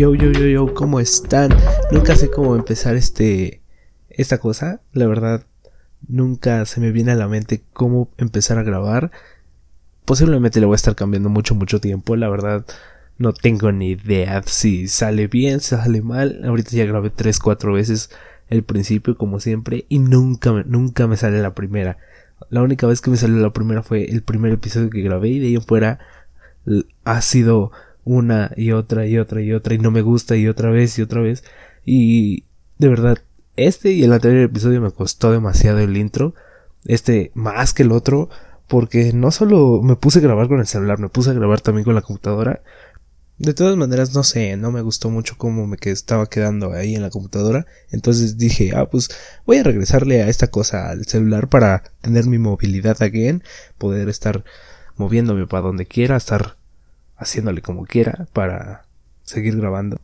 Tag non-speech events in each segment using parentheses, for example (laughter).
Yo, yo, yo, yo, ¿cómo están? Nunca sé cómo empezar este. esta cosa. La verdad, nunca se me viene a la mente cómo empezar a grabar. Posiblemente le voy a estar cambiando mucho, mucho tiempo. La verdad, no tengo ni idea si sale bien, si sale mal. Ahorita ya grabé 3, 4 veces el principio, como siempre, y nunca, nunca me sale la primera. La única vez que me salió la primera fue el primer episodio que grabé y de ahí en fuera ha sido una y otra y otra y otra y no me gusta y otra vez y otra vez. Y de verdad este y el anterior episodio me costó demasiado el intro este más que el otro porque no solo me puse a grabar con el celular me puse a grabar también con la computadora. De todas maneras no sé no me gustó mucho cómo me estaba quedando ahí en la computadora. Entonces dije ah pues voy a regresarle a esta cosa al celular para tener mi movilidad again poder estar moviéndome para donde quiera estar haciéndole como quiera para seguir grabando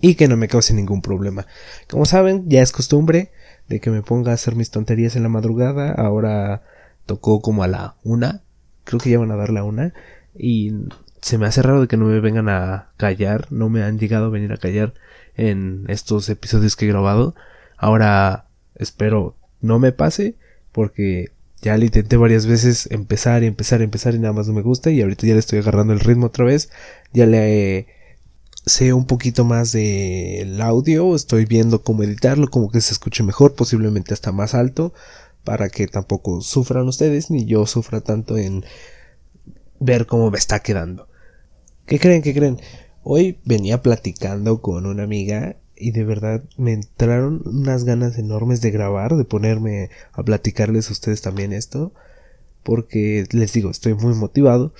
y que no me cause ningún problema. Como saben, ya es costumbre de que me ponga a hacer mis tonterías en la madrugada. Ahora tocó como a la una, creo que ya van a dar la una y se me hace raro de que no me vengan a callar, no me han llegado a venir a callar en estos episodios que he grabado. Ahora espero no me pase porque ya le intenté varias veces empezar y empezar y empezar y nada más no me gusta y ahorita ya le estoy agarrando el ritmo otra vez. Ya le sé un poquito más del audio, estoy viendo cómo editarlo, como que se escuche mejor, posiblemente hasta más alto, para que tampoco sufran ustedes ni yo sufra tanto en ver cómo me está quedando. ¿Qué creen? ¿Qué creen? Hoy venía platicando con una amiga y de verdad me entraron unas ganas enormes de grabar, de ponerme a platicarles a ustedes también esto, porque les digo, estoy muy motivado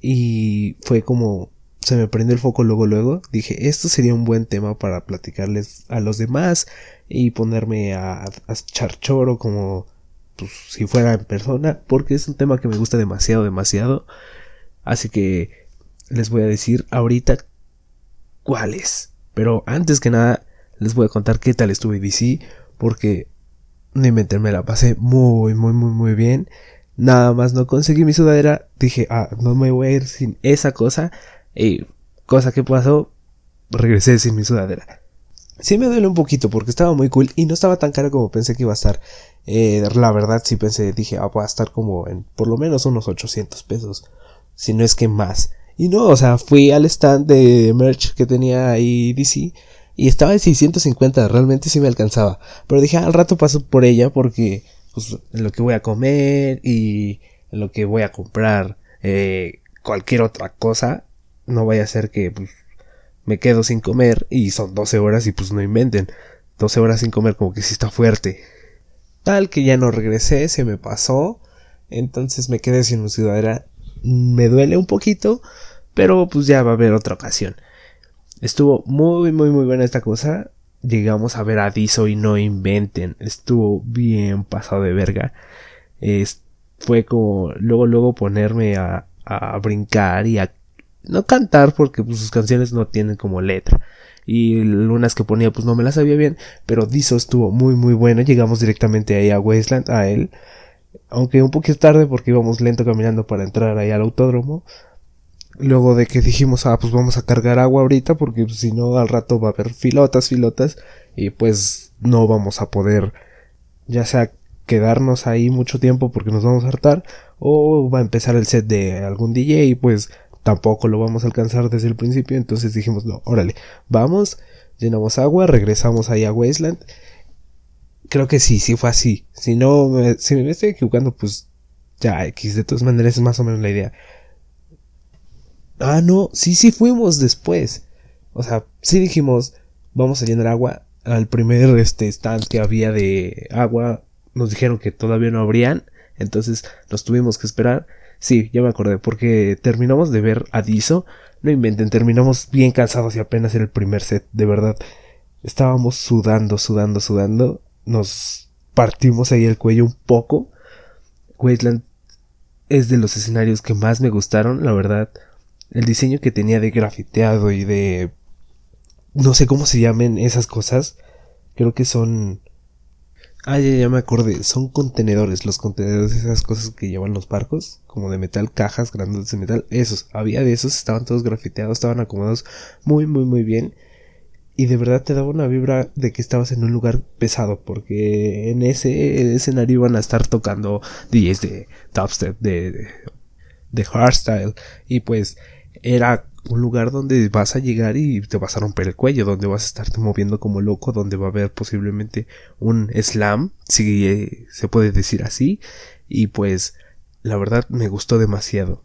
y fue como se me prendió el foco luego luego, dije, esto sería un buen tema para platicarles a los demás y ponerme a, a echar choro como pues, si fuera en persona, porque es un tema que me gusta demasiado, demasiado. Así que les voy a decir ahorita cuál es. Pero antes que nada, les voy a contar qué tal estuve DC, porque ni me la pasé muy, muy, muy, muy bien. Nada más no conseguí mi sudadera, dije, ah, no me voy a ir sin esa cosa. Y cosa que pasó, regresé sin mi sudadera. Sí me duele un poquito porque estaba muy cool y no estaba tan caro como pensé que iba a estar. Eh, la verdad sí pensé, dije, ah, va a estar como en por lo menos unos 800 pesos. Si no es que más. Y no, o sea, fui al stand de merch que tenía ahí DC y estaba en 650, realmente sí me alcanzaba. Pero dije, al rato paso por ella porque, pues, en lo que voy a comer y en lo que voy a comprar eh, cualquier otra cosa, no vaya a ser que, pues, me quedo sin comer y son 12 horas y pues no inventen. 12 horas sin comer como que sí está fuerte. Tal que ya no regresé, se me pasó. Entonces me quedé sin mi ciudadera. Me duele un poquito, pero pues ya va a haber otra ocasión. Estuvo muy, muy, muy buena esta cosa. Llegamos a ver a Diso y no inventen. Estuvo bien pasado de verga. fue como luego, luego ponerme a, a brincar y a no cantar porque pues, sus canciones no tienen como letra. Y unas que ponía pues no me las sabía bien. Pero Diso estuvo muy muy bueno. Llegamos directamente ahí a Wasteland, a él. Aunque un poquito tarde porque íbamos lento caminando para entrar ahí al autódromo luego de que dijimos, ah, pues vamos a cargar agua ahorita porque pues, si no al rato va a haber filotas, filotas y pues no vamos a poder ya sea quedarnos ahí mucho tiempo porque nos vamos a hartar o va a empezar el set de algún DJ y pues tampoco lo vamos a alcanzar desde el principio entonces dijimos no, órale, vamos, llenamos agua, regresamos ahí a Wasteland creo que sí, sí fue así. Si no, si me estoy equivocando pues ya X de todas maneras es más o menos la idea Ah, no, sí, sí fuimos después. O sea, sí dijimos, vamos a llenar agua. Al primer este stand que había de agua, nos dijeron que todavía no habrían. Entonces nos tuvimos que esperar. Sí, ya me acordé, porque terminamos de ver a Diso. No inventen, terminamos bien cansados y apenas era el primer set, de verdad. Estábamos sudando, sudando, sudando. Nos partimos ahí el cuello un poco. Wasteland es de los escenarios que más me gustaron, la verdad el diseño que tenía de grafiteado y de no sé cómo se llamen esas cosas creo que son ah ya, ya me acordé son contenedores los contenedores esas cosas que llevan los barcos como de metal cajas grandes de metal esos había de esos estaban todos grafiteados estaban acomodados muy muy muy bien y de verdad te daba una vibra de que estabas en un lugar pesado porque en ese escenario iban a estar tocando DJs de dubstep de, de hardstyle y pues era un lugar donde vas a llegar y te vas a romper el cuello, donde vas a estarte moviendo como loco, donde va a haber posiblemente un slam, si se puede decir así, y pues la verdad me gustó demasiado.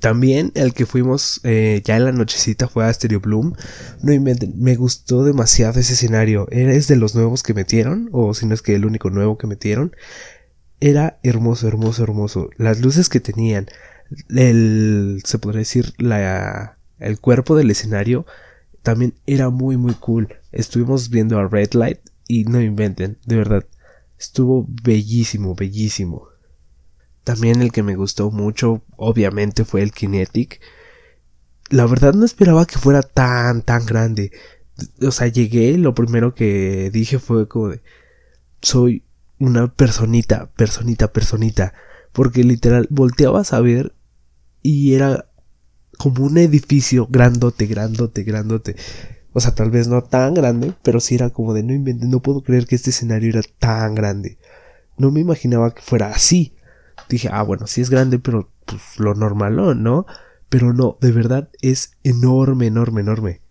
También el que fuimos eh, ya en la nochecita fue a Stereo Bloom. No me gustó demasiado ese escenario. ¿Es de los nuevos que metieron? O si no es que el único nuevo que metieron. Era hermoso, hermoso, hermoso. Las luces que tenían, el, se podría decir, la, el cuerpo del escenario también era muy, muy cool. Estuvimos viendo a Red Light y no inventen, de verdad, estuvo bellísimo, bellísimo. También el que me gustó mucho, obviamente, fue el Kinetic. La verdad no esperaba que fuera tan, tan grande. O sea, llegué, lo primero que dije fue como de, soy una personita, personita, personita porque literal volteabas a ver y era como un edificio grandote, grandote, grandote. O sea, tal vez no tan grande, pero sí era como de no no puedo creer que este escenario era tan grande. No me imaginaba que fuera así. Dije, ah, bueno, sí es grande, pero pues lo normal, ¿no? Pero no, de verdad es enorme, enorme, enorme.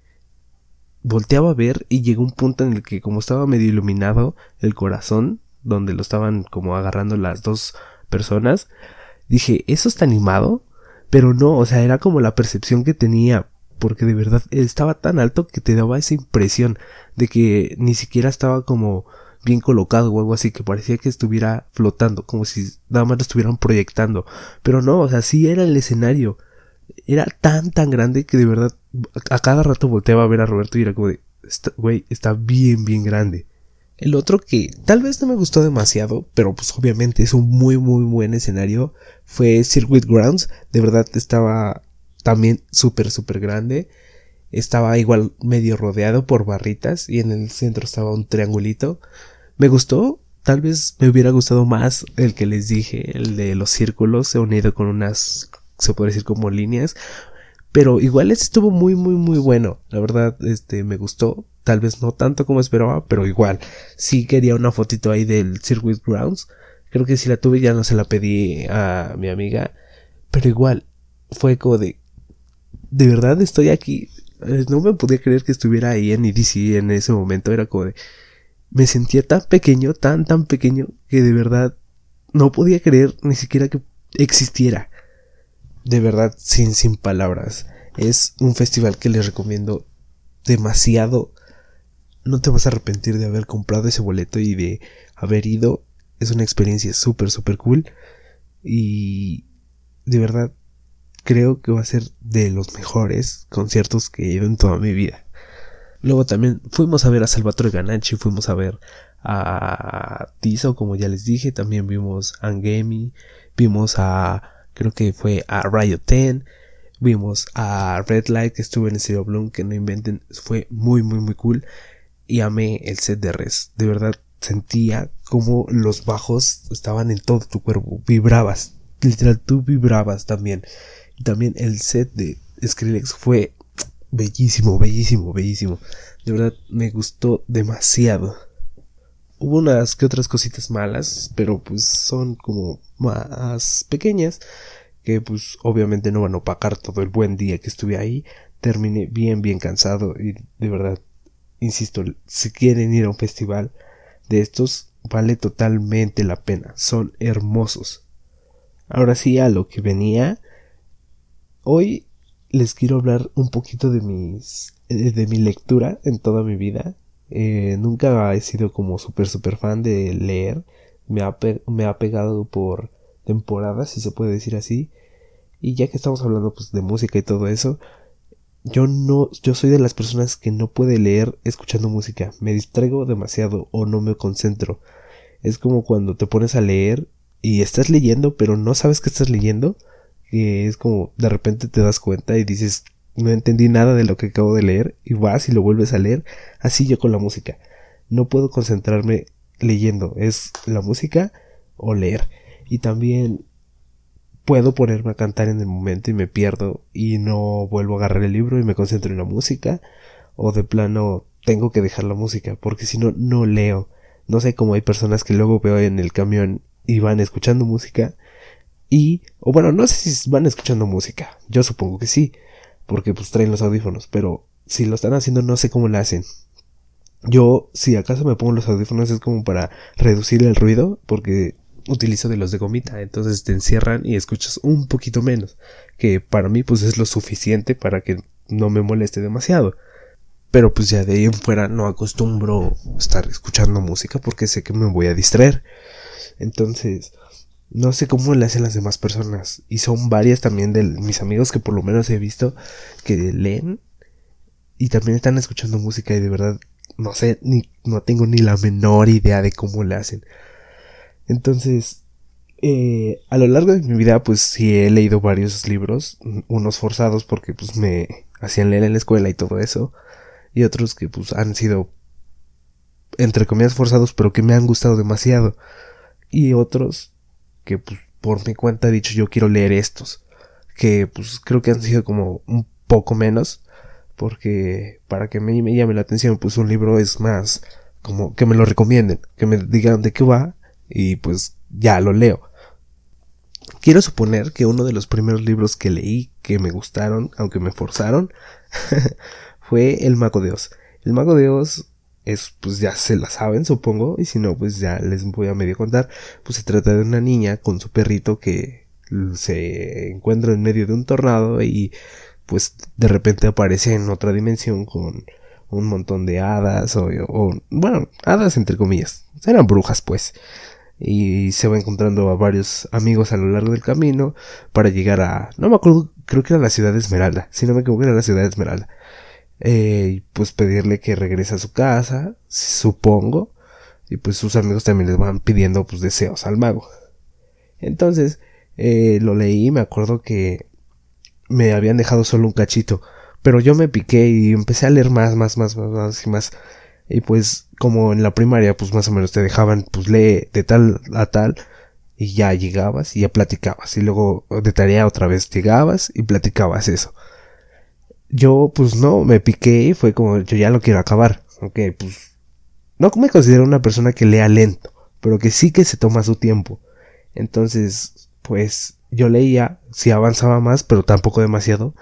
Volteaba a ver y llegó un punto en el que como estaba medio iluminado el corazón, donde lo estaban como agarrando las dos personas, dije, ¿eso está animado? Pero no, o sea, era como la percepción que tenía, porque de verdad estaba tan alto que te daba esa impresión de que ni siquiera estaba como bien colocado o algo así, que parecía que estuviera flotando, como si nada más lo estuvieran proyectando. Pero no, o sea, sí era el escenario. Era tan, tan grande que de verdad a cada rato volteaba a ver a Roberto y era como de, güey, está bien, bien grande. El otro que tal vez no me gustó demasiado, pero pues obviamente es un muy muy buen escenario, fue Circuit Grounds. De verdad estaba también súper súper grande. Estaba igual medio rodeado por barritas y en el centro estaba un triangulito. Me gustó, tal vez me hubiera gustado más el que les dije, el de los círculos unido con unas, se puede decir como líneas. Pero igual estuvo muy muy muy bueno. La verdad, este me gustó. Tal vez no tanto como esperaba, pero igual. Sí quería una fotito ahí del Circuit Grounds. Creo que si la tuve ya no se la pedí a mi amiga. Pero igual, fue como de... De verdad estoy aquí. Eh, no me podía creer que estuviera ahí en EDC en ese momento. Era como de... Me sentía tan pequeño, tan, tan pequeño, que de verdad no podía creer ni siquiera que existiera. De verdad, sin, sin palabras. Es un festival que les recomiendo demasiado no te vas a arrepentir de haber comprado ese boleto y de haber ido. Es una experiencia súper, súper cool. Y de verdad creo que va a ser de los mejores conciertos que he ido en toda mi vida. Luego también fuimos a ver a Salvatore Ganacci, fuimos a ver a Tizo, como ya les dije, también vimos a Angemi, vimos a, creo que fue a Riot 10, vimos a Red Light que estuvo en el Bloom, que no inventen, fue muy, muy, muy cool y amé el set de Res. De verdad sentía como los bajos estaban en todo tu cuerpo, vibrabas, literal tú vibrabas también. También el set de Skrillex fue bellísimo, bellísimo, bellísimo. De verdad me gustó demasiado. Hubo unas que otras cositas malas, pero pues son como más pequeñas, que pues obviamente no van a opacar todo el buen día que estuve ahí. Terminé bien, bien cansado y de verdad insisto, si quieren ir a un festival de estos, vale totalmente la pena. Son hermosos. Ahora sí, a lo que venía. Hoy les quiero hablar un poquito de mis. de mi lectura en toda mi vida. Eh, nunca he sido como súper súper fan de leer. Me ha, me ha pegado por temporadas, si se puede decir así. Y ya que estamos hablando pues de música y todo eso, yo no, yo soy de las personas que no puede leer escuchando música. Me distraigo demasiado o no me concentro. Es como cuando te pones a leer y estás leyendo pero no sabes que estás leyendo. Y es como de repente te das cuenta y dices no entendí nada de lo que acabo de leer y vas y lo vuelves a leer. Así yo con la música. No puedo concentrarme leyendo. Es la música o leer. Y también puedo ponerme a cantar en el momento y me pierdo y no vuelvo a agarrar el libro y me concentro en la música o de plano tengo que dejar la música porque si no no leo. No sé cómo hay personas que luego veo en el camión y van escuchando música y o bueno, no sé si van escuchando música. Yo supongo que sí, porque pues traen los audífonos, pero si lo están haciendo no sé cómo lo hacen. Yo, si acaso me pongo los audífonos es como para reducir el ruido, porque utilizo de los de gomita, entonces te encierran y escuchas un poquito menos, que para mí pues es lo suficiente para que no me moleste demasiado. Pero pues ya de ahí en fuera no acostumbro estar escuchando música porque sé que me voy a distraer. Entonces, no sé cómo le hacen las demás personas. Y son varias también de mis amigos que por lo menos he visto que leen y también están escuchando música y de verdad no sé ni no tengo ni la menor idea de cómo le hacen. Entonces, eh, a lo largo de mi vida, pues sí he leído varios libros, unos forzados porque pues me hacían leer en la escuela y todo eso, y otros que pues han sido entre comillas forzados, pero que me han gustado demasiado, y otros que pues por mi cuenta he dicho yo quiero leer estos, que pues creo que han sido como un poco menos, porque para que me, me llame la atención, pues un libro es más como que me lo recomienden, que me digan de qué va y pues ya lo leo. Quiero suponer que uno de los primeros libros que leí que me gustaron, aunque me forzaron, (laughs) fue El Mago de Oz. El Mago de Oz es, pues ya se la saben, supongo, y si no, pues ya les voy a medio contar. Pues se trata de una niña con su perrito que se encuentra en medio de un tornado y pues de repente aparece en otra dimensión con un montón de hadas o, o bueno, hadas entre comillas. Eran brujas pues y se va encontrando a varios amigos a lo largo del camino para llegar a no me acuerdo creo que era la ciudad de Esmeralda si no me equivoco era la ciudad de Esmeralda. Eh, y pues pedirle que regrese a su casa supongo y pues sus amigos también les van pidiendo pues deseos al mago. Entonces eh, lo leí me acuerdo que me habían dejado solo un cachito pero yo me piqué y empecé a leer más más más más, más y más y pues como en la primaria pues más o menos te dejaban pues lee de tal a tal y ya llegabas y ya platicabas y luego de tarea otra vez llegabas y platicabas eso. Yo pues no, me piqué y fue como yo ya lo quiero acabar. Ok, pues no me considero una persona que lea lento, pero que sí que se toma su tiempo. Entonces pues yo leía, sí avanzaba más, pero tampoco demasiado.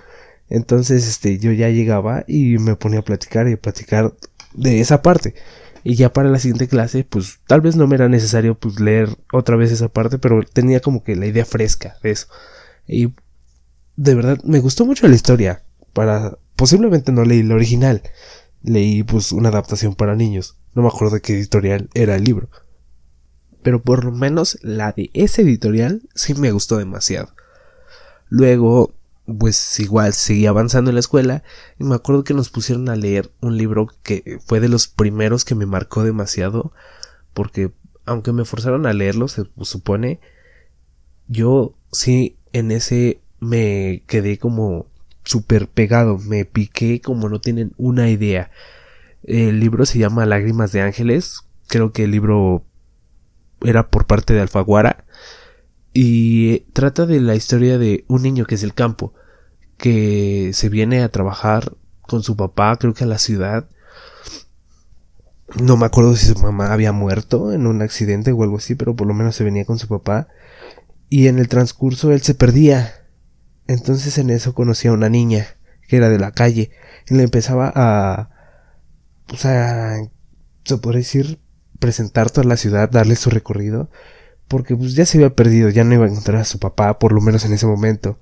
Entonces, este, yo ya llegaba y me ponía a platicar y a platicar de esa parte. Y ya para la siguiente clase, pues tal vez no me era necesario pues leer otra vez esa parte, pero tenía como que la idea fresca de eso. Y de verdad me gustó mucho la historia. Para posiblemente no leí la original. Leí pues una adaptación para niños. No me acuerdo de qué editorial era el libro. Pero por lo menos la de ese editorial sí me gustó demasiado. Luego pues igual seguí avanzando en la escuela y me acuerdo que nos pusieron a leer un libro que fue de los primeros que me marcó demasiado porque aunque me forzaron a leerlo se supone yo sí en ese me quedé como súper pegado me piqué como no tienen una idea. El libro se llama Lágrimas de Ángeles creo que el libro era por parte de Alfaguara y trata de la historia de un niño que es del campo, que se viene a trabajar con su papá, creo que a la ciudad. No me acuerdo si su mamá había muerto en un accidente o algo así, pero por lo menos se venía con su papá. Y en el transcurso él se perdía. Entonces en eso conocía a una niña que era de la calle y le empezaba a, pues a, se podría decir, presentar toda la ciudad, darle su recorrido porque pues ya se había perdido, ya no iba a encontrar a su papá, por lo menos en ese momento.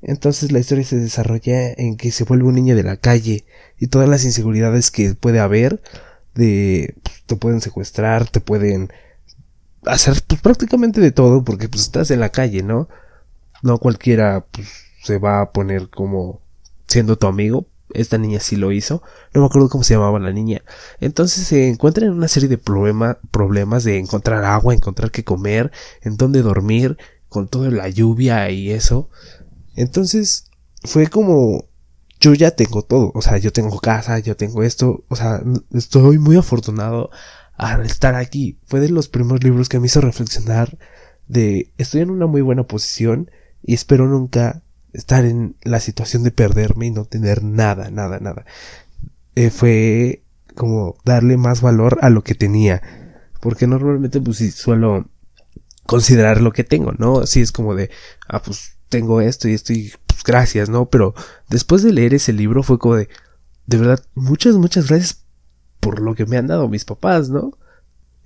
Entonces la historia se desarrolla en que se vuelve un niño de la calle y todas las inseguridades que puede haber de pues, te pueden secuestrar, te pueden hacer pues prácticamente de todo porque pues estás en la calle, ¿no? No cualquiera pues se va a poner como siendo tu amigo esta niña sí lo hizo. No me acuerdo cómo se llamaba la niña. Entonces se encuentra en una serie de problemas de encontrar agua, encontrar qué comer, en dónde dormir, con toda la lluvia y eso. Entonces fue como yo ya tengo todo, o sea, yo tengo casa, yo tengo esto, o sea, estoy muy afortunado al estar aquí. Fue de los primeros libros que me hizo reflexionar de estoy en una muy buena posición y espero nunca estar en la situación de perderme y no tener nada, nada, nada. eh, fue como darle más valor a lo que tenía. Porque normalmente pues sí suelo considerar lo que tengo, ¿no? Si es como de, ah, pues tengo esto y esto y pues gracias, ¿no? Pero después de leer ese libro fue como de, de verdad, muchas, muchas gracias por lo que me han dado mis papás, ¿no?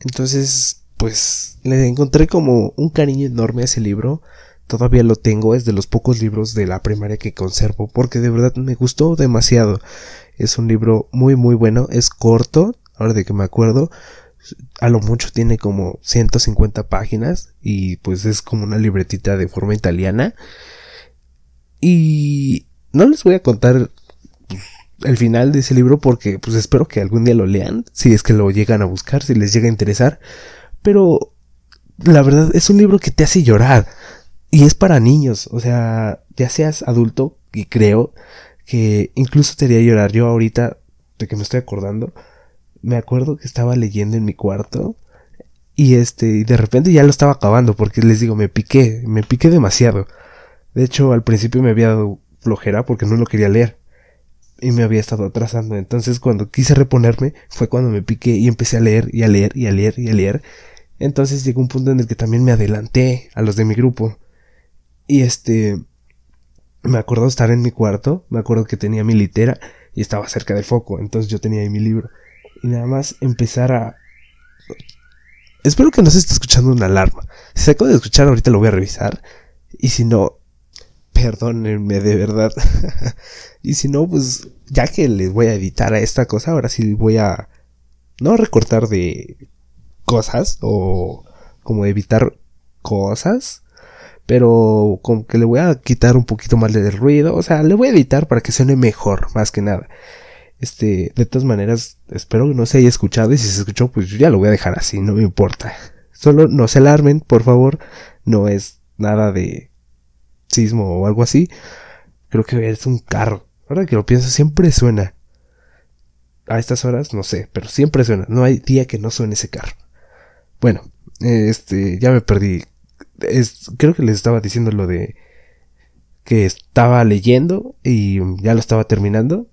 Entonces, pues le encontré como un cariño enorme a ese libro. Todavía lo tengo, es de los pocos libros de la primaria que conservo, porque de verdad me gustó demasiado. Es un libro muy muy bueno, es corto, ahora de que me acuerdo, a lo mucho tiene como 150 páginas y pues es como una libretita de forma italiana. Y no les voy a contar pues, el final de ese libro porque pues espero que algún día lo lean, si es que lo llegan a buscar, si les llega a interesar. Pero la verdad es un libro que te hace llorar y es para niños, o sea, ya seas adulto y creo que incluso te haría llorar. Yo ahorita, de que me estoy acordando, me acuerdo que estaba leyendo en mi cuarto y este, y de repente ya lo estaba acabando porque les digo, me piqué, me piqué demasiado. De hecho, al principio me había dado flojera porque no lo quería leer y me había estado atrasando. Entonces, cuando quise reponerme, fue cuando me piqué y empecé a leer y a leer y a leer y a leer. Entonces llegó un punto en el que también me adelanté a los de mi grupo. Y este, me acuerdo estar en mi cuarto, me acuerdo que tenía mi litera y estaba cerca del foco, entonces yo tenía ahí mi libro y nada más empezar a... Espero que no se esté escuchando una alarma. Si se de escuchar ahorita lo voy a revisar. Y si no, perdónenme de verdad. (laughs) y si no, pues ya que les voy a editar a esta cosa, ahora sí voy a... No recortar de cosas o como evitar cosas. Pero como que le voy a quitar un poquito más de ruido. O sea, le voy a editar para que suene mejor, más que nada. Este, de todas maneras, espero que no se haya escuchado y si se escuchó, pues ya lo voy a dejar así, no me importa. Solo no se alarmen, por favor, no es nada de sismo o algo así. Creo que es un carro. Ahora que lo pienso, siempre suena. A estas horas, no sé, pero siempre suena. No hay día que no suene ese carro. Bueno, este, ya me perdí. Creo que les estaba diciendo lo de que estaba leyendo y ya lo estaba terminando.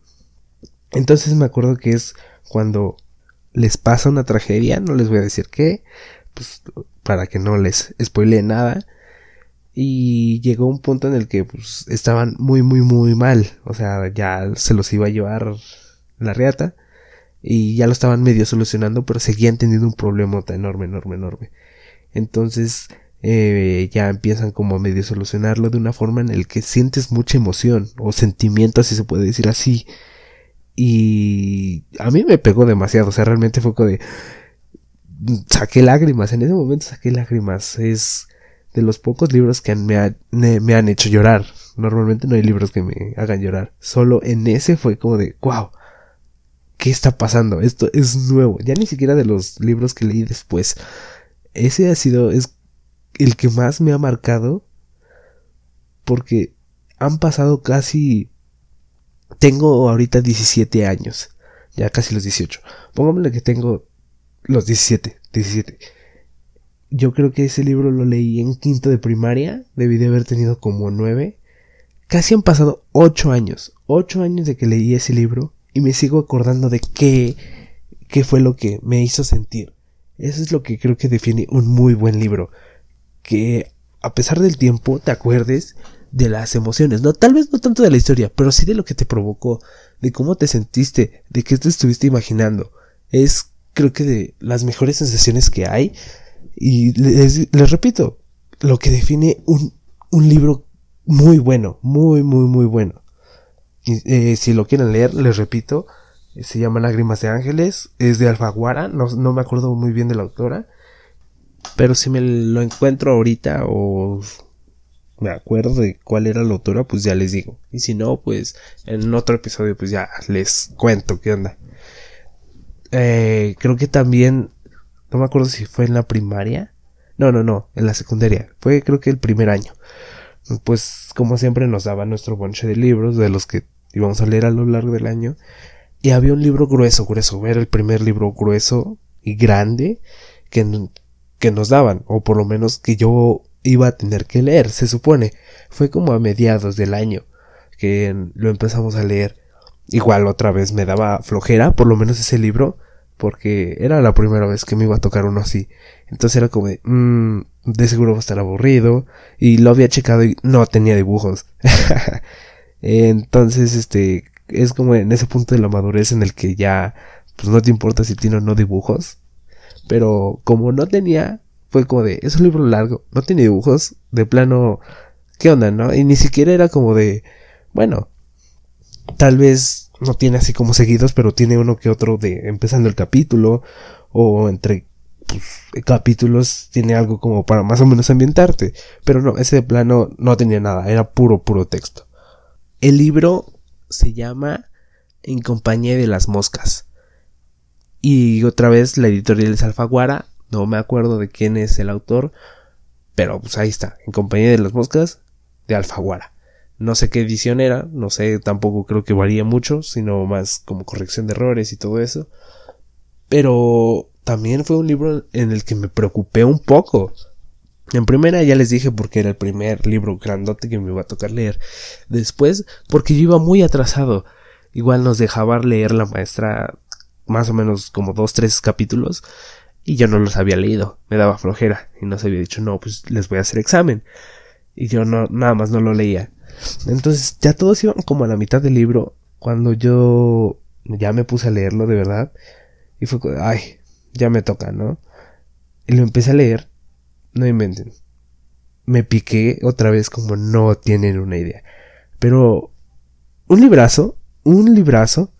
Entonces me acuerdo que es cuando les pasa una tragedia, no les voy a decir qué, pues para que no les spoile nada. Y llegó un punto en el que pues estaban muy muy muy mal, o sea, ya se los iba a llevar la reata y ya lo estaban medio solucionando, pero seguían teniendo un problema enorme, enorme, enorme. Entonces eh, ya empiezan como a medio solucionarlo de una forma en el que sientes mucha emoción o sentimiento, si se puede decir así y a mí me pegó demasiado, o sea, realmente fue como de... Saqué lágrimas, en ese momento saqué lágrimas. Es de los pocos libros que me, me han hecho llorar. Normalmente no hay libros que me hagan llorar. Solo en ese fue como de, wow, ¿qué está pasando? Esto es nuevo. Ya ni siquiera de los libros que leí después. Ese ha sido, es el que más me ha marcado. Porque han pasado casi tengo ahorita 17 años. Ya casi los 18. Póngamele que tengo los 17. 17. Yo creo que ese libro lo leí en quinto de primaria. Debí de haber tenido como 9. Casi han pasado 8 años. 8 años de que leí ese libro. Y me sigo acordando de qué, qué fue lo que me hizo sentir. Eso es lo que creo que define un muy buen libro. Que a pesar del tiempo te acuerdes de las emociones, no, tal vez no tanto de la historia, pero sí de lo que te provocó, de cómo te sentiste, de qué te estuviste imaginando. Es, creo que de las mejores sensaciones que hay. Y les, repito, lo que define un, un libro muy bueno, muy, muy, muy bueno. Y, eh, si lo quieren leer, les repito, se llama Lágrimas de Ángeles, es de Alfaguara, no, no me acuerdo muy bien de la autora, pero si me lo encuentro ahorita o me acuerdo de cuál era la autora, pues ya les digo. Y si no, pues en otro episodio, pues ya les cuento qué onda. Eh, creo que también, no me acuerdo si fue en la primaria. No, no, no, en la secundaria. Fue creo que el primer año. Pues como siempre nos daba nuestro bonche de libros, de los que íbamos a leer a lo largo del año. Y había un libro grueso, grueso. Era el primer libro grueso y grande que, que nos daban. O por lo menos que yo iba a tener que leer, se supone. Fue como a mediados del año que lo empezamos a leer. igual otra vez me daba flojera, por lo menos ese libro, porque era la primera vez que me iba a tocar uno así. Entonces era como de, mmm, de seguro va a estar aburrido, y lo había checado y no tenía dibujos. (laughs) Entonces, este, es como en ese punto de la madurez en el que ya, pues no te importa si tiene o no dibujos. Pero como no tenía, fue como de, es un libro largo, no tiene dibujos, de plano, ¿qué onda, no? Y ni siquiera era como de, bueno, tal vez no tiene así como seguidos, pero tiene uno que otro de empezando el capítulo o entre pues, capítulos tiene algo como para más o menos ambientarte. Pero no, ese de plano no tenía nada, era puro, puro texto. El libro se llama En compañía de las moscas. Y otra vez la editorial es Alfaguara, no me acuerdo de quién es el autor, pero pues ahí está, En compañía de las moscas de Alfaguara. No sé qué edición era, no sé, tampoco creo que varía mucho, sino más como corrección de errores y todo eso. Pero también fue un libro en el que me preocupé un poco. En primera ya les dije porque era el primer libro grandote que me iba a tocar leer. Después porque yo iba muy atrasado. Igual nos dejaba leer la maestra más o menos como dos, tres capítulos y yo no los había leído. Me daba flojera y no se había dicho no, pues les voy a hacer examen. Y yo no, nada más no lo leía. Entonces ya todos iban como a la mitad del libro cuando yo ya me puse a leerlo de verdad y fue ay, ya me toca, ¿no? Y lo empecé a leer, no inventen. Me piqué otra vez como no tienen una idea. Pero un librazo, un librazo,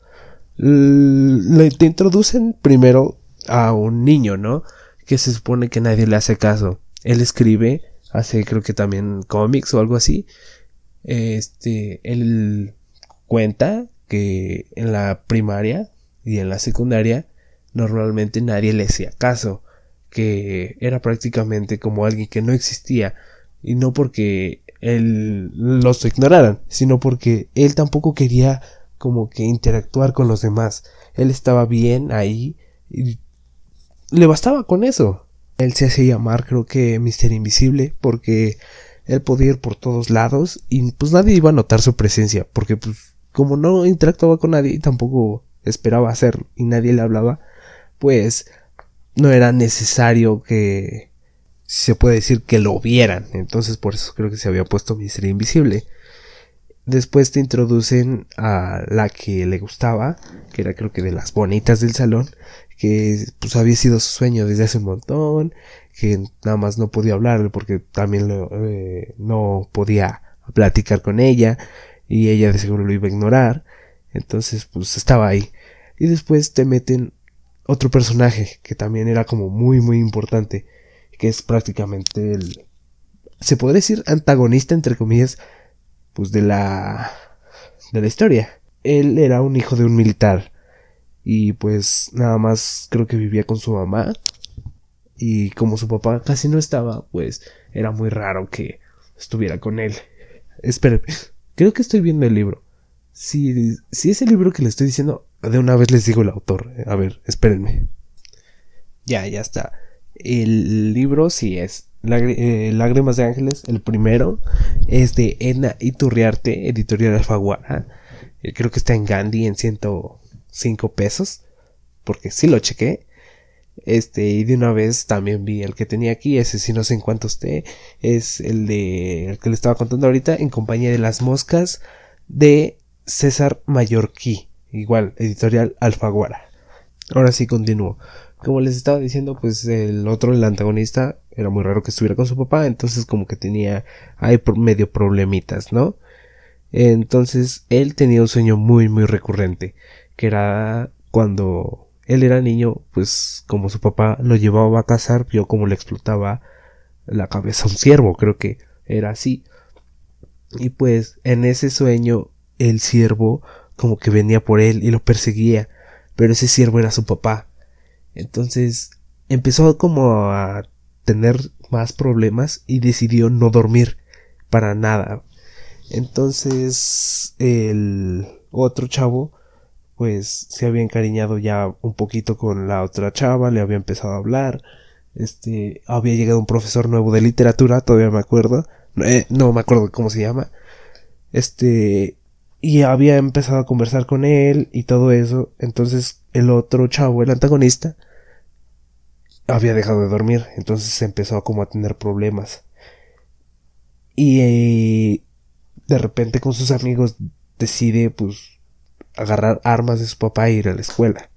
le, introducen primero a un niño, ¿no? Que se supone que nadie le hace caso. Él escribe, hace creo que también cómics o algo así. Este, él cuenta que en la primaria y en la secundaria normalmente nadie le hacía caso, que era prácticamente como alguien que no existía, y no porque él los ignoraran, sino porque él tampoco quería como que interactuar con los demás. Él estaba bien ahí y le bastaba con eso. Él se hacía llamar creo que Mister Invisible porque él podía ir por todos lados y pues nadie iba a notar su presencia porque pues como no interactuaba con nadie y tampoco esperaba hacerlo y nadie le hablaba pues no era necesario que se puede decir que lo vieran entonces por eso creo que se había puesto Mister Invisible después te introducen a la que le gustaba que era creo que de las bonitas del salón que pues había sido su sueño desde hace un montón que nada más no podía hablarle porque también eh, no podía platicar con ella y ella de seguro lo iba a ignorar. Entonces, pues estaba ahí. Y después te meten otro personaje que también era como muy muy importante, que es prácticamente el se podría decir antagonista entre comillas pues de la de la historia. Él era un hijo de un militar y pues nada más creo que vivía con su mamá y como su papá casi no estaba, pues era muy raro que estuviera con él. Esperen, creo que estoy viendo el libro. Si, si es el libro que le estoy diciendo, de una vez les digo el autor. A ver, espérenme. Ya, ya está. El libro sí es eh, Lágrimas de Ángeles. El primero es de Edna Iturriarte, editorial Alfaguara. Eh, creo que está en Gandhi en 105 pesos. Porque sí lo chequé. Este, y de una vez también vi el que tenía aquí, ese si no sé en cuánto esté, es el de, el que le estaba contando ahorita, en compañía de las moscas de César Mallorquí, igual, editorial Alfaguara. Ahora sí continúo. Como les estaba diciendo, pues el otro, el antagonista, era muy raro que estuviera con su papá, entonces como que tenía ahí medio problemitas, ¿no? Entonces él tenía un sueño muy muy recurrente, que era cuando él era niño, pues como su papá lo llevaba a cazar, vio cómo le explotaba la cabeza a un ciervo, creo que era así. Y pues en ese sueño el ciervo como que venía por él y lo perseguía, pero ese ciervo era su papá. Entonces empezó como a tener más problemas y decidió no dormir para nada. Entonces el otro chavo pues se había encariñado ya un poquito con la otra chava, le había empezado a hablar, este, había llegado un profesor nuevo de literatura, todavía me acuerdo, eh, no me acuerdo cómo se llama, este, y había empezado a conversar con él y todo eso. Entonces el otro chavo, el antagonista, había dejado de dormir. Entonces empezó como a tener problemas. Y eh, de repente con sus amigos decide pues agarrar armas de su papá e ir a la escuela.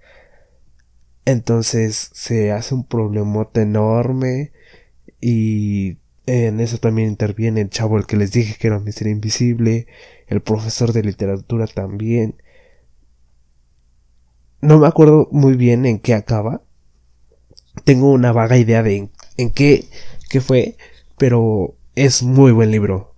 Entonces se hace un problemote enorme y en eso también interviene el chavo el que les dije que era un misterio invisible, el profesor de literatura también. No me acuerdo muy bien en qué acaba. Tengo una vaga idea de en, qué, qué fue, pero es muy buen libro.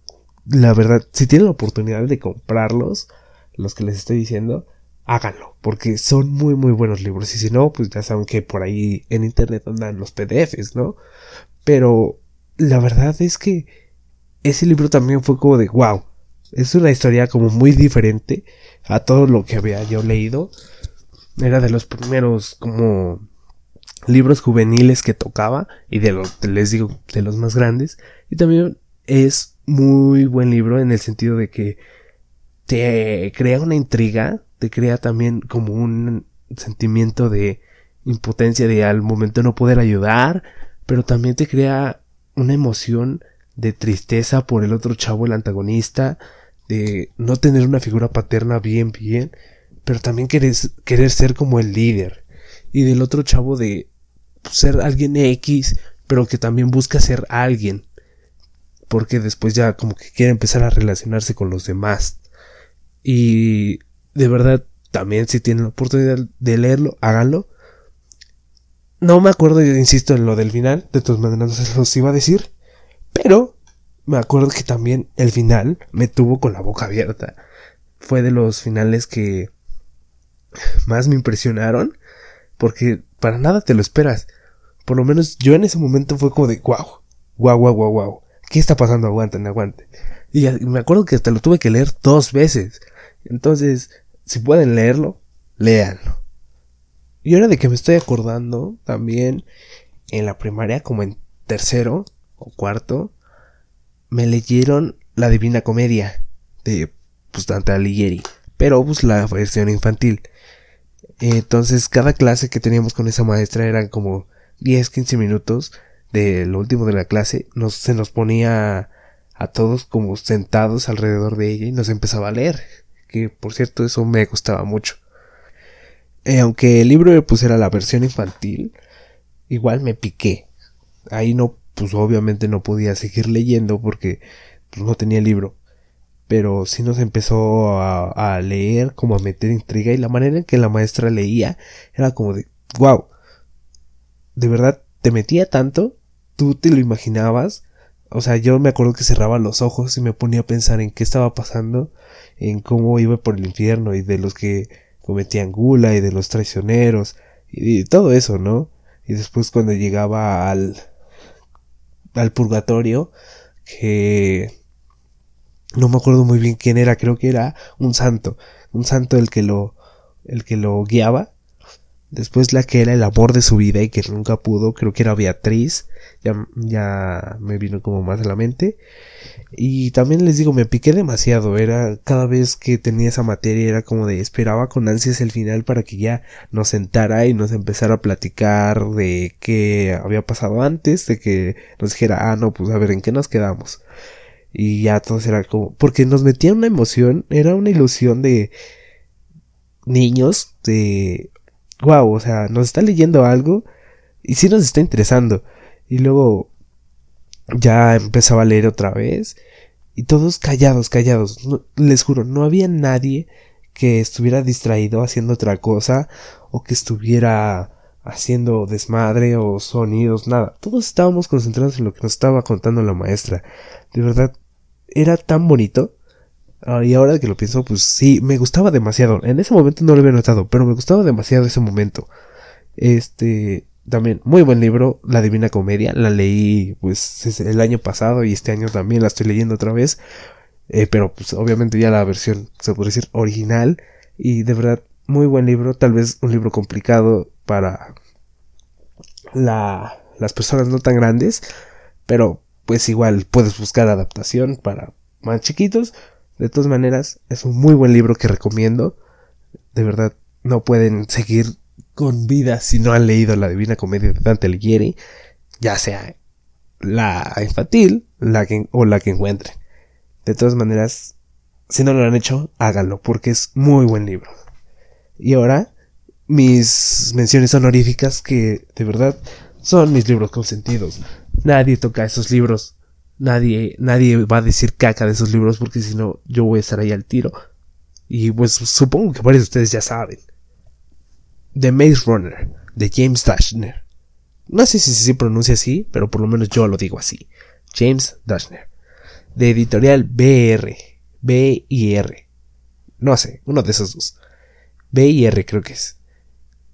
La verdad, si tienen la oportunidad de comprarlos, los que les estoy diciendo, háganlo, porque son muy muy buenos libros. Y si no, pues ya saben que por ahí en internet andan los PDFs, ¿no? Pero la verdad es que ese libro también fue como de wow. Es una historia como muy diferente a todo lo que había yo leído. Era de los primeros como libros juveniles que tocaba y de los, les digo, de los más grandes. Y también es muy buen libro en el sentido de que te crea una intriga, te crea también como un sentimiento de impotencia de al momento no poder ayudar, pero también te crea una emoción de tristeza por el otro chavo, el antagonista, de no tener una figura paterna bien, bien, pero también querer, querer ser como el líder. Y del otro chavo de ser alguien X, pero que también busca ser alguien. Porque después ya como que quiere empezar a relacionarse con los demás. Y de verdad, también si tienen la oportunidad de leerlo, háganlo. No me acuerdo, insisto, en lo del final. De todas maneras, no se los iba a decir. Pero me acuerdo que también el final me tuvo con la boca abierta. Fue de los finales que más me impresionaron. Porque para nada te lo esperas. Por lo menos yo en ese momento fue como de wow. Wow, wow, wow, wow. ¿Qué está pasando? Aguanten, aguanten. Y me acuerdo que hasta lo tuve que leer dos veces. Entonces, si pueden leerlo, léanlo. Y ahora de que me estoy acordando, también en la primaria, como en tercero o cuarto, me leyeron La Divina Comedia de pues Dante Alighieri, pero pues la versión infantil. Entonces, cada clase que teníamos con esa maestra eran como 10, 15 minutos de lo último de la clase, nos, se nos ponía a todos como sentados alrededor de ella y nos empezaba a leer, que por cierto eso me gustaba mucho. Eh, aunque el libro pues era la versión infantil, igual me piqué. Ahí no, pues obviamente no podía seguir leyendo porque pues, no tenía el libro. Pero sí nos empezó a, leer, como a meter intriga y la manera en que la maestra leía era como de, wow, de verdad te metía tanto, tú te lo imaginabas. O sea, yo me acuerdo que cerraba los ojos y me ponía a pensar en qué estaba pasando, en cómo iba por el infierno y de los que cometían gula y de los traicioneros y, todo eso, ¿no? Y después cuando llegaba al al purgatorio que no me acuerdo muy bien quién era, creo que era un santo, un santo el que lo el que lo guiaba Después la que era el amor de su vida y que nunca pudo, creo que era Beatriz, ya, ya me vino como más a la mente. Y también les digo, me piqué demasiado, era cada vez que tenía esa materia era como de esperaba con ansias el final para que ya nos sentara y nos empezara a platicar de qué había pasado antes, de que nos dijera, ah, no, pues a ver, ¿en qué nos quedamos? Y ya todo era como, porque nos metía una emoción, era una ilusión de niños, de wow, o sea, nos está leyendo algo y sí nos está interesando. Y luego ya empezaba a leer otra vez y todos callados, callados. les juro, no había nadie que estuviera distraído haciendo otra cosa o que estuviera haciendo desmadre o sonidos, nada. Todos estábamos concentrados en lo que nos estaba contando la maestra. De verdad, era tan bonito. Ah, y ahora que lo pienso, pues sí, me gustaba demasiado. En ese momento no lo había notado, pero me gustaba demasiado ese momento. Este, también, muy buen libro, La Divina Comedia. La leí, pues, el año pasado y este año también la estoy leyendo otra vez. Eh, pero, pues, obviamente ya la versión, se puede decir, original. Y de verdad, muy buen libro. Tal vez un libro complicado para la, las personas no tan grandes. Pero, pues igual puedes buscar adaptación para más chiquitos De todas maneras, es un muy buen libro que recomiendo. De verdad, no pueden seguir con vida si no han leído la Divina Comedia de Dante Alighieri, ya sea la infantil la que, o la que encuentren. De todas maneras, si no lo han hecho, háganlo, porque es muy buen libro. Y ahora, mis menciones honoríficas que de verdad son mis libros consentidos. Nadie toca esos libros. Nadie, nadie va a decir caca de esos libros porque si no, yo voy a estar ahí al tiro. Y pues supongo que varios de ustedes ya saben. The Maze Runner, de James Dashner. No sé si se pronuncia así, pero por lo menos yo lo digo así. James Dashner. De editorial BR. B y R. No sé, uno de esos dos. B y R creo que es.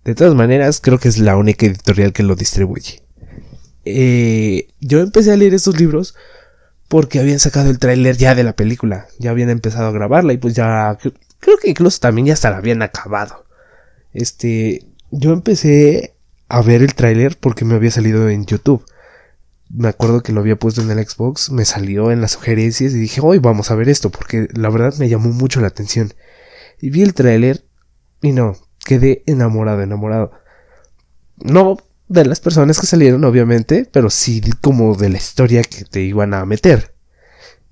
De todas maneras, creo que es la única editorial que lo distribuye. Eh, yo empecé a leer estos libros porque habían sacado el tráiler ya de la película. Ya habían empezado a grabarla y pues ya creo que incluso también ya hasta la habían acabado. Este, yo empecé a ver el tráiler porque me había salido en YouTube. Me acuerdo que lo había puesto en el Xbox, me salió en las sugerencias y dije, hoy vamos a ver esto porque la verdad me llamó mucho la atención. Y vi el tráiler y no, quedé enamorado, enamorado. No de las personas que salieron, obviamente, pero sí como de la historia que te iban a meter.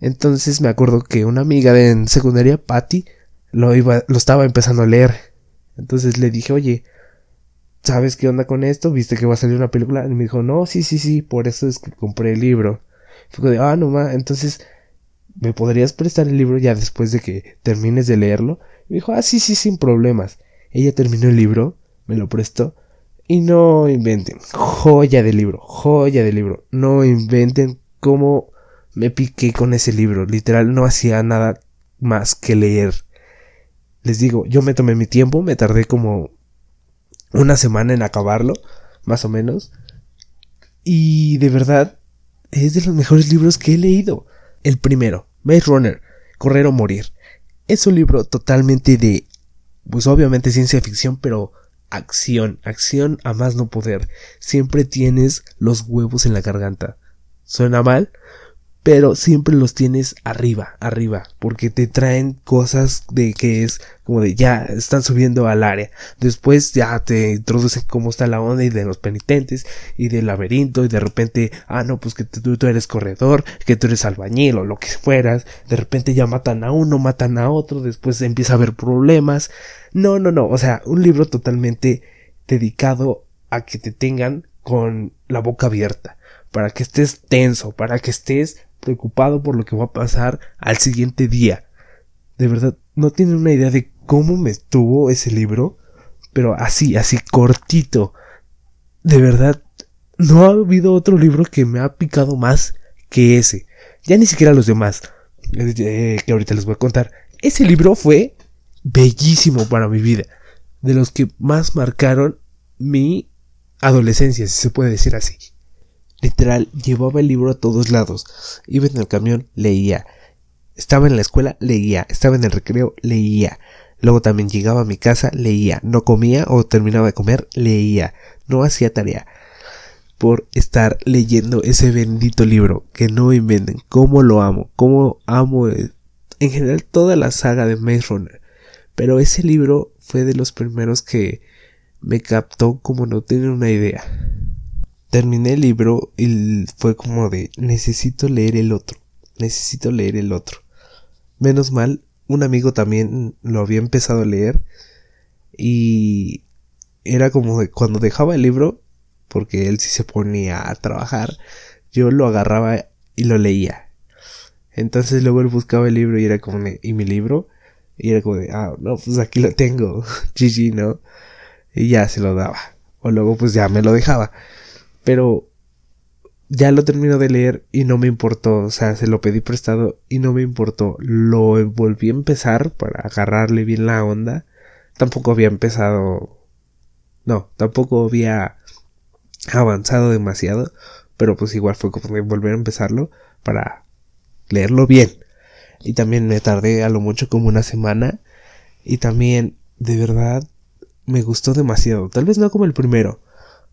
Entonces me acuerdo que una amiga de en secundaria, Patty, lo iba, lo estaba empezando a leer entonces le dije, oye, ¿sabes qué onda con esto? ¿Viste que va a salir una película? Y me dijo, no, sí, sí, sí, por eso es que compré el libro. Fue de, ah, no más, entonces, ¿me podrías prestar el libro ya después de que termines de leerlo? Y me dijo, ah, sí, sí, sin problemas. Ella terminó el libro, me lo prestó, y no inventen, joya de libro, joya de libro, no inventen cómo me piqué con ese libro, literal, no hacía nada más que leer les digo, yo me tomé mi tiempo, me tardé como una semana en acabarlo, más o menos. Y de verdad, es de los mejores libros que he leído. El primero, Maze Runner, Correr o Morir. Es un libro totalmente de, pues obviamente ciencia ficción, pero acción, acción a más no poder. Siempre tienes los huevos en la garganta. ¿Suena mal? Pero siempre los tienes arriba, arriba, porque te traen cosas de que es como de ya están subiendo al área. Después ya te introducen cómo está la onda y de los penitentes y del laberinto y de repente, ah no, pues que tú, eres corredor, que tú eres albañil o lo que fueras. De repente ya matan a uno, matan a otro, después empieza a haber problemas. No, no, no, o sea, un libro totalmente dedicado a que te tengan con la boca abierta, para que estés tenso, para que estés preocupado por lo que va a pasar al siguiente día. De verdad, no tienen una idea de cómo me estuvo ese libro, pero así, así cortito. De verdad, no ha habido otro libro que me ha picado más que ese. Ya ni siquiera los demás, eh, que ahorita les voy a contar. Ese libro fue bellísimo para mi vida. De los que más marcaron mi adolescencia, si se puede decir así. Literal, llevaba el libro a todos lados. Iba en el camión, leía. Estaba en la escuela, leía. Estaba en el recreo, leía. Luego también llegaba a mi casa, leía. No comía o terminaba de comer, leía. No hacía tarea. Por estar leyendo ese bendito libro que no inventen. Cómo lo amo. Cómo amo eh, en general toda la saga de Maze Runner. Pero ese libro fue de los primeros que me captó como no tienen una idea terminé el libro y fue como de necesito leer el otro, necesito leer el otro. Menos mal, un amigo también lo había empezado a leer y era como de cuando dejaba el libro, porque él sí se ponía a trabajar, yo lo agarraba y lo leía. Entonces luego él buscaba el libro y era como de, ¿y mi libro? Y era como de, ah, no, pues aquí lo tengo, (laughs) GG, ¿no? Y ya se lo daba. O luego pues ya me lo dejaba. Pero ya lo termino de leer y no me importó, o sea, se lo pedí prestado y no me importó. Lo volví a empezar para agarrarle bien la onda. Tampoco había empezado... No, tampoco había avanzado demasiado, pero pues igual fue como volver a empezarlo para leerlo bien. Y también me tardé a lo mucho como una semana y también de verdad me gustó demasiado. Tal vez no como el primero,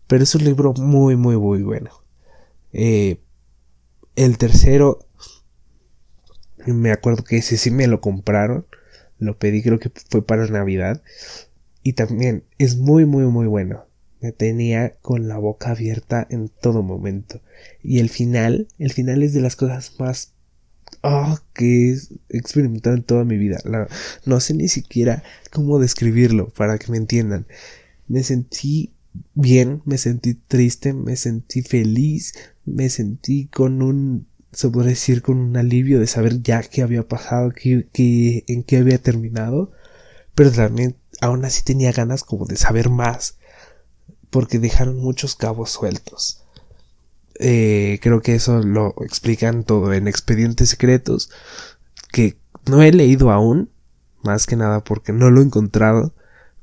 pero es un libro muy, muy, muy bueno. Eh, el tercero Me acuerdo que ese sí me lo compraron. Lo pedí, creo que fue para Navidad. Y también es muy, muy, muy bueno. Me tenía con la boca abierta en todo momento. Y el final, el final es de las cosas más oh, que he experimentado en toda mi vida. no sé ni siquiera cómo describirlo para que me entiendan. Me sentí bien, me sentí triste, me sentí feliz, me sentí con un, se puede decir, con un alivio de saber ya qué había pasado, que, en qué había terminado. Pero también aún así tenía ganas como de saber más porque dejaron muchos cabos sueltos. Eh, creo que eso lo explican todo en expedientes secretos que no he leído aún, más que nada porque no lo he encontrado,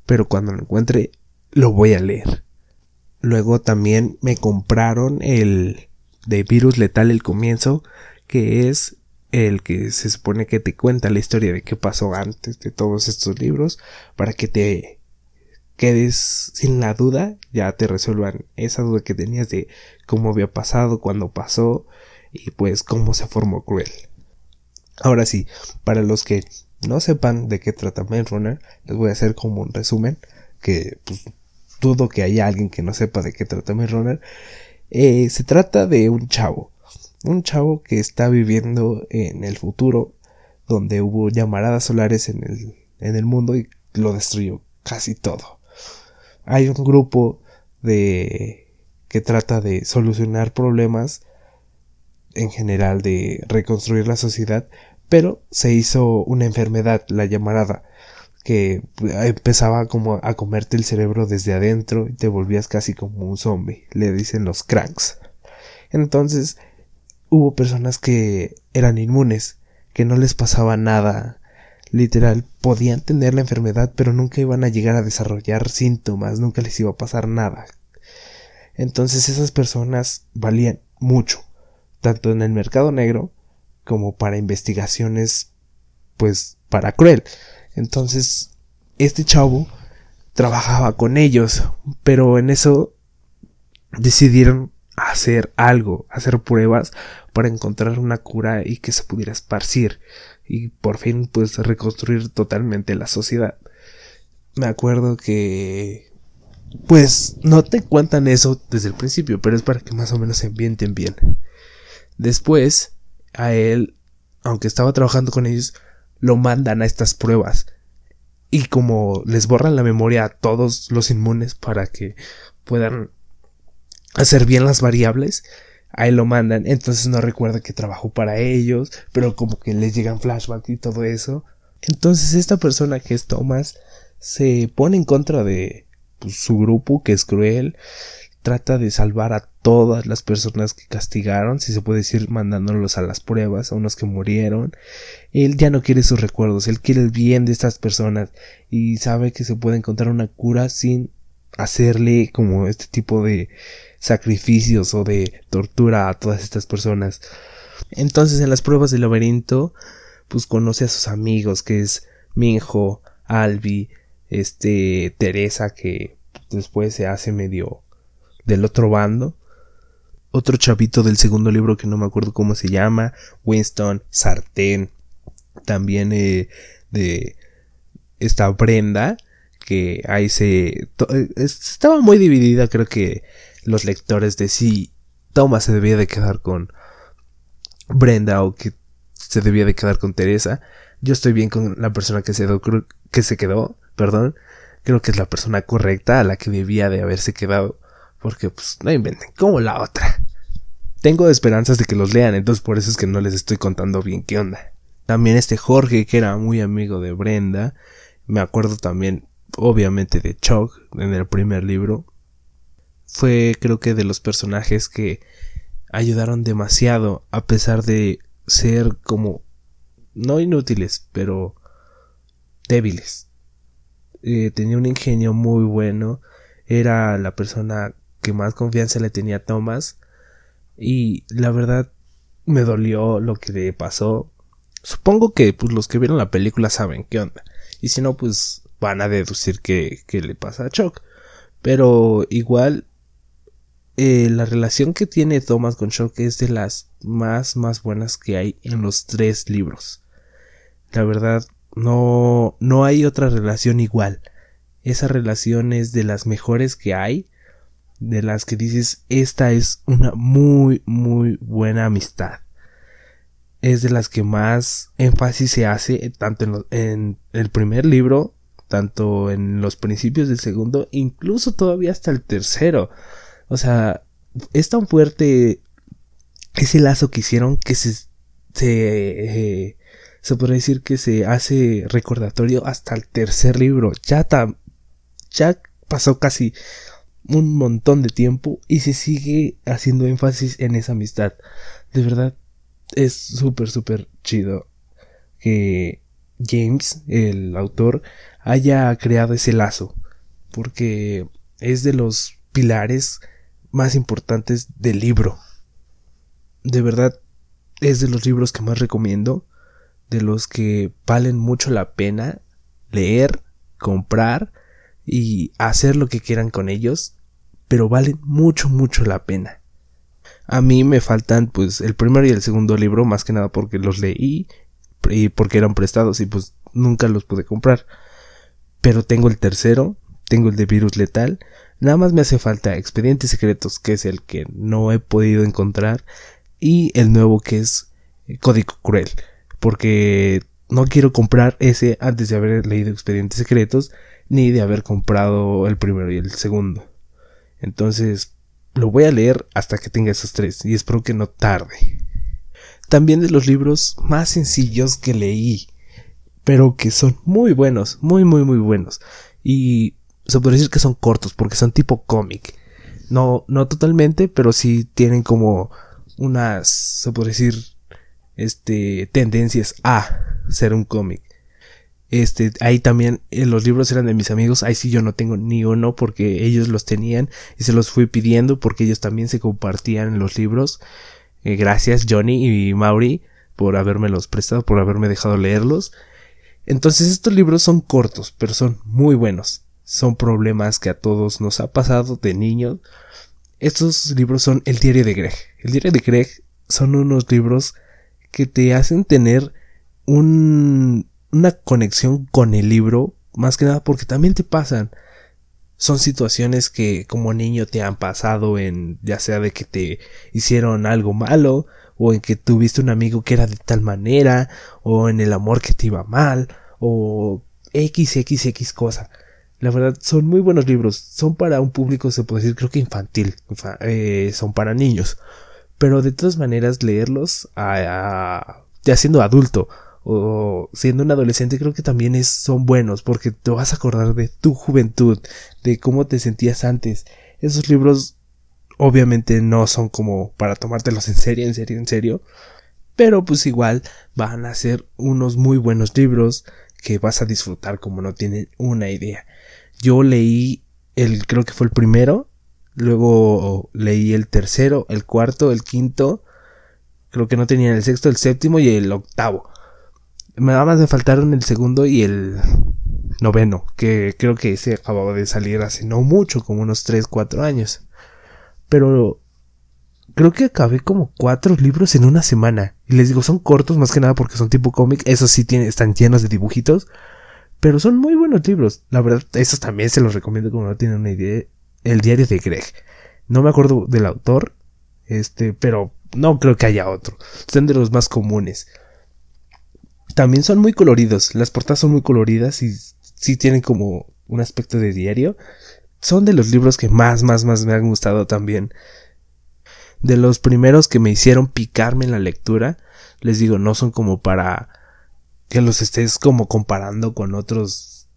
pero cuando lo encuentre lo voy a leer. Luego también me compraron el de Virus Letal el comienzo, que es el que se supone que te cuenta la historia de qué pasó antes de todos estos libros, para que te quedes sin la duda, ya te resuelvan esa duda que tenías de cómo había pasado, cuándo pasó y pues cómo se formó Cruel. Ahora sí, para los que no sepan de qué trata Maze Runner, les voy a hacer como un resumen, que pues dudo que haya alguien que no sepa de qué trata Runner. Eh, se trata de un chavo, un chavo que está viviendo en el futuro, donde hubo llamaradas solares en el, en el mundo y lo destruyó casi todo. Hay un grupo de que trata de solucionar problemas en general de reconstruir la sociedad, pero se hizo una enfermedad, la llamarada, que empezaba como a comerte el cerebro desde adentro y te volvías casi como un zombie, le dicen los cranks. Entonces, hubo personas que eran inmunes, que no les pasaba nada literal, podían tener la enfermedad, pero nunca iban a llegar a desarrollar síntomas, nunca les iba a pasar nada. Entonces esas personas valían mucho, tanto en el mercado negro como para investigaciones, pues, para cruel. Entonces, este chavo trabajaba con ellos, pero en eso decidieron hacer algo, hacer pruebas para encontrar una cura y que se pudiera esparcir y por fin pues reconstruir totalmente la sociedad. Me acuerdo que pues no te cuentan eso desde el principio, pero es para que más o menos se ambienten bien. Después, a él, aunque estaba trabajando con ellos, lo mandan a estas pruebas. Y como les borran la memoria a todos los inmunes para que puedan hacer bien las variables, ahí lo mandan, entonces no recuerda que trabajó para ellos, pero como que les llegan flashbacks y todo eso. Entonces esta persona que es Thomas se pone en contra de pues, su grupo que es cruel, trata de salvar a todas las personas que castigaron, si se puede decir, mandándolos a las pruebas, a unos que murieron. Él ya no quiere sus recuerdos, él quiere el bien de estas personas y sabe que se puede encontrar una cura sin hacerle como este tipo de sacrificios o de tortura a todas estas personas. Entonces en las pruebas del laberinto pues conoce a sus amigos que es Minjo, Albi, este Teresa que después se hace medio del otro bando. Otro chavito del segundo libro que no me acuerdo cómo se llama, Winston, Sartén, también eh, de esta Brenda, que ahí se... Eh, estaba muy dividida, creo que los lectores de si Thomas se debía de quedar con Brenda o que se debía de quedar con Teresa. Yo estoy bien con la persona que se, que se quedó, perdón. Creo que es la persona correcta a la que debía de haberse quedado. Porque pues no inventen, como la otra. Tengo esperanzas de que los lean, entonces por eso es que no les estoy contando bien qué onda. También este Jorge, que era muy amigo de Brenda. Me acuerdo también, obviamente, de Chuck en el primer libro fue creo que de los personajes que ayudaron demasiado a pesar de ser como no inútiles pero débiles eh, tenía un ingenio muy bueno era la persona que más confianza le tenía a Thomas. Y la verdad me dolió lo que le pasó. Supongo que pues los que vieron la película saben qué onda. Y si no pues van a deducir que, le pasa a Chuck. Pero igual eh, la relación que tiene Thomas con Shock es de las más, más buenas que hay en los tres libros. La verdad, no, no hay otra relación igual. Esa relación es de las mejores que hay, de las que dices, esta es una muy, muy buena amistad. Es de las que más énfasis se hace, tanto en el primer libro, tanto en los principios del segundo, incluso todavía hasta el tercero. O sea, es tan fuerte ese lazo que hicieron que se, se, eh, se podría decir que se hace recordatorio hasta el tercer libro. Ya, ya pasó casi un montón de tiempo y se sigue haciendo énfasis en esa amistad. De verdad, es súper, súper chido que James, el autor, haya creado ese lazo. Porque es de los pilares más importantes del libro. De verdad, es de los libros que más recomiendo, de los que valen mucho la pena leer, comprar y hacer lo que quieran con ellos, pero valen mucho, mucho la pena. A mí me faltan pues el primero y el segundo libro, más que nada porque los leí y porque eran prestados y pues nunca los pude comprar. Pero tengo el tercero, tengo el de virus letal, Nada más me hace falta Expedientes Secretos, que es el que no he podido encontrar, y el nuevo que es Código Cruel, porque no quiero comprar ese antes de haber leído Expedientes Secretos, ni de haber comprado el primero y el segundo. Entonces, lo voy a leer hasta que tenga esos tres, y espero que no tarde. También de los libros más sencillos que leí, pero que son muy buenos, muy, muy, muy buenos. Y se puede decir que son cortos porque son tipo cómic. No, no totalmente, pero sí tienen como unas, se puede decir, este, tendencias a ser un cómic. Este, ahí también eh, los libros eran de mis amigos, ahí sí yo no tengo ni uno porque ellos los tenían y se los fui pidiendo porque ellos también se compartían los libros. Eh, gracias Johnny y Mauri por los prestado, por haberme dejado leerlos. Entonces estos libros son cortos, pero son muy buenos son problemas que a todos nos ha pasado de niños. Estos libros son el diario de Greg. El diario de Greg son unos libros que te hacen tener un, una conexión con el libro, más que nada porque también te pasan. Son situaciones que como niño te han pasado en ya sea de que te hicieron algo malo, o en que tuviste un amigo que era de tal manera, o en el amor que te iba mal, o XXX cosa. La verdad, son muy buenos libros. Son para un público, se puede decir, creo que infantil. Eh, son para niños. Pero de todas maneras, leerlos ya siendo adulto o siendo un adolescente, creo que también son buenos porque te vas a acordar de tu juventud, de cómo te sentías antes. Esos libros obviamente no son como para tomártelos en serio, en serio, en serio. Pero pues igual van a ser unos muy buenos libros que vas a disfrutar como no tienen una idea. Yo leí el, creo que fue el primero, luego leí el tercero, el cuarto, el quinto, creo que no tenían el sexto, el séptimo y el octavo. Me más me faltaron el segundo y el noveno, que creo que ese acababa de salir hace no mucho, como unos 3, 4 años. Pero creo que acabé como cuatro libros en una semana. Y les digo, son cortos más que nada porque son tipo cómic. Esos sí tienen, están llenos de dibujitos. Pero son muy buenos libros. La verdad, esos también se los recomiendo como no tienen una idea. El diario de Greg. No me acuerdo del autor. Este, pero no creo que haya otro. Son de los más comunes. También son muy coloridos. Las portadas son muy coloridas y sí tienen como un aspecto de diario. Son de los libros que más, más, más me han gustado también. De los primeros que me hicieron picarme en la lectura. Les digo, no son como para que los estés como comparando con otros,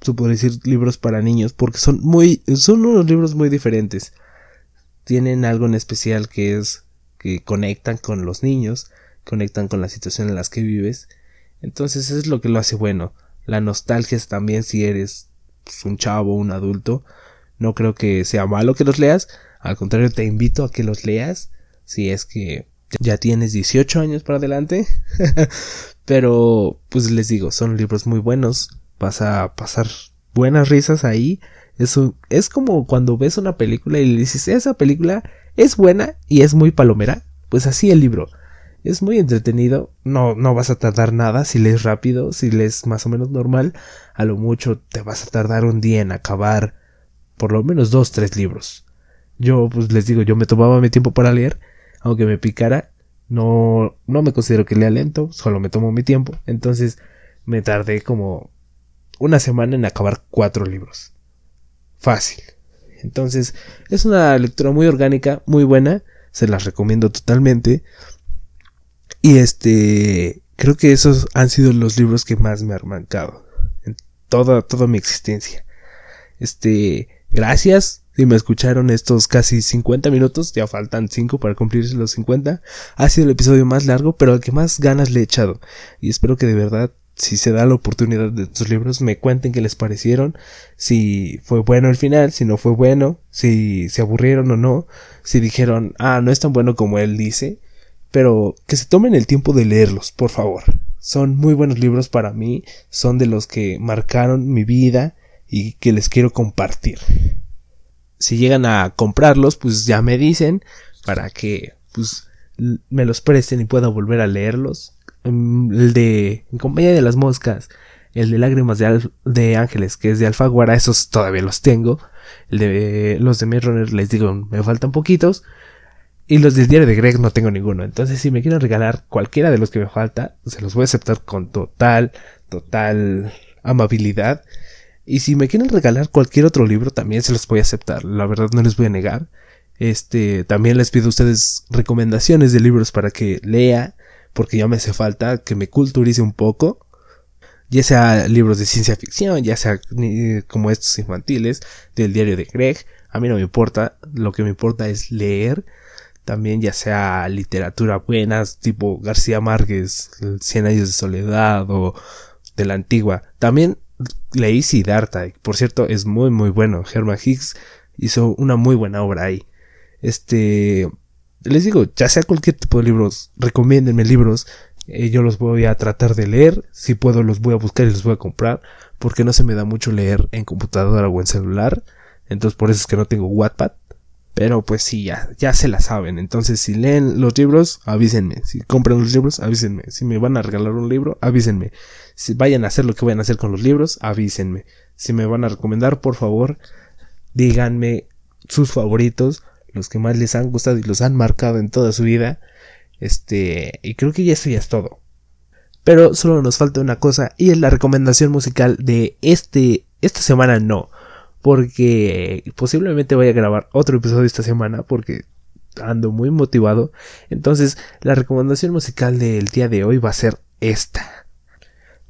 se puede decir, libros para niños, porque son muy, son unos libros muy diferentes. Tienen algo en especial que es que conectan con los niños, conectan con la situación en las que vives. Entonces es lo que lo hace bueno. La nostalgia es también si eres un chavo, un adulto. No creo que sea malo que los leas. Al contrario, te invito a que los leas. Si es que ya tienes 18 años para adelante. (laughs) Pero, pues les digo, son libros muy buenos. Vas a pasar buenas risas ahí. Eso es como cuando ves una película y le dices, esa película es buena y es muy palomera. Pues así el libro. Es muy entretenido, no, no vas a tardar nada si lees rápido, si lees más o menos normal, a lo mucho te vas a tardar un día en acabar por lo menos dos, tres libros. Yo, pues les digo, yo me tomaba mi tiempo para leer, aunque me picara, no, no me considero que lea lento, solo me tomo mi tiempo, entonces me tardé como una semana en acabar cuatro libros. Fácil. Entonces, es una lectura muy orgánica, muy buena, se las recomiendo totalmente. Y este, creo que esos han sido los libros que más me han marcado en toda, toda mi existencia. Este, gracias si me escucharon estos casi 50 minutos, ya faltan 5 para cumplirse los 50. Ha sido el episodio más largo, pero al que más ganas le he echado. Y espero que de verdad, si se da la oportunidad de estos libros, me cuenten qué les parecieron, si fue bueno el final, si no fue bueno, si se aburrieron o no, si dijeron, ah, no es tan bueno como él dice pero que se tomen el tiempo de leerlos, por favor. Son muy buenos libros para mí, son de los que marcaron mi vida y que les quiero compartir. Si llegan a comprarlos, pues ya me dicen para que pues me los presten y pueda volver a leerlos. Mm, el de En compañía de las moscas, el de Lágrimas de, Ángeles, que es de Alfaguara, esos todavía los tengo. El de los de Mirror, les digo, me faltan poquitos. Y los del diario de Greg no tengo ninguno. Entonces, si me quieren regalar cualquiera de los que me falta, se los voy a aceptar con total, total amabilidad. Y si me quieren regalar cualquier otro libro, también se los voy a aceptar. La verdad no les voy a negar. Este, también les pido a ustedes recomendaciones de libros para que lea, porque ya me hace falta que me culturice un poco. Ya sea libros de ciencia ficción, ya sea como estos infantiles del diario de Greg. A mí no me importa, lo que me importa es leer también ya sea literatura buena, tipo García Márquez, Cien años de soledad o de la antigua. También leí Siddhartha, por cierto es muy muy bueno. Herman Hicks hizo una muy buena obra ahí. Este, les digo, ya sea cualquier tipo de libros, recomiéndenme libros, eh, yo los voy a tratar de leer, si puedo los voy a buscar y los voy a comprar, porque no se me da mucho leer en computadora o en celular, entonces por eso es que no tengo Wattpad, pero pues sí, ya, ya se la saben. Entonces, si leen los libros, avísenme. Si compran los libros, avísenme. Si me van a regalar un libro, avísenme. Si vayan a hacer lo que vayan a hacer con los libros, avísenme. Si me van a recomendar, por favor, díganme sus favoritos, los que más les han gustado y los han marcado en toda su vida. Este, y creo que ya eso ya es todo. Pero solo nos falta una cosa y es la recomendación musical de este, esta semana no porque posiblemente voy a grabar otro episodio esta semana porque ando muy motivado. Entonces, la recomendación musical del día de hoy va a ser esta.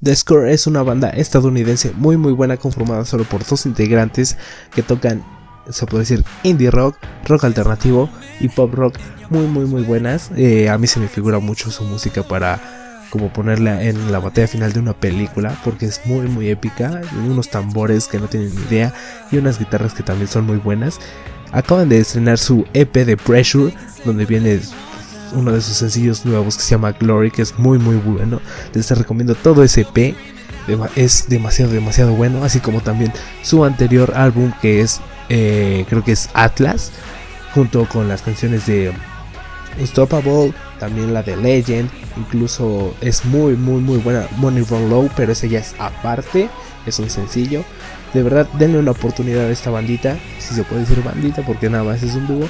The Score es una banda estadounidense muy muy buena conformada solo por dos integrantes que tocan, se puede decir, indie rock, rock alternativo y pop rock muy muy muy buenas. Eh, a mí se me figura mucho su música para como ponerla en la batalla final de una película porque es muy muy épica, unos tambores que no tienen idea y unas guitarras que también son muy buenas. Acaban de estrenar su EP de Pressure, donde viene uno de sus sencillos nuevos que se llama Glory, que es muy muy bueno. Les recomiendo todo ese EP, es demasiado demasiado bueno, así como también su anterior álbum que es eh, creo que es Atlas, junto con las canciones de Unstoppable, también la de Legend, incluso es muy muy muy buena Money Run Low, pero ese ya es aparte, es un sencillo. De verdad, denle una oportunidad a esta bandita, si se puede decir bandita, porque nada más es un dúo.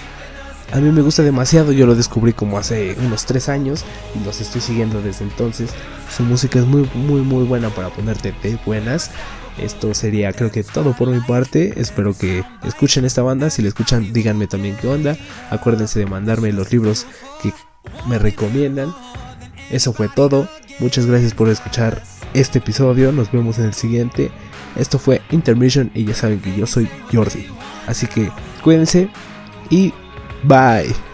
A mí me gusta demasiado, yo lo descubrí como hace unos 3 años y los estoy siguiendo desde entonces. Su música es muy muy muy buena para ponerte de buenas. Esto sería creo que todo por mi parte. Espero que escuchen esta banda. Si la escuchan, díganme también qué onda. Acuérdense de mandarme los libros que me recomiendan. Eso fue todo. Muchas gracias por escuchar este episodio. Nos vemos en el siguiente. Esto fue Intermission y ya saben que yo soy Jordi. Así que cuídense y bye.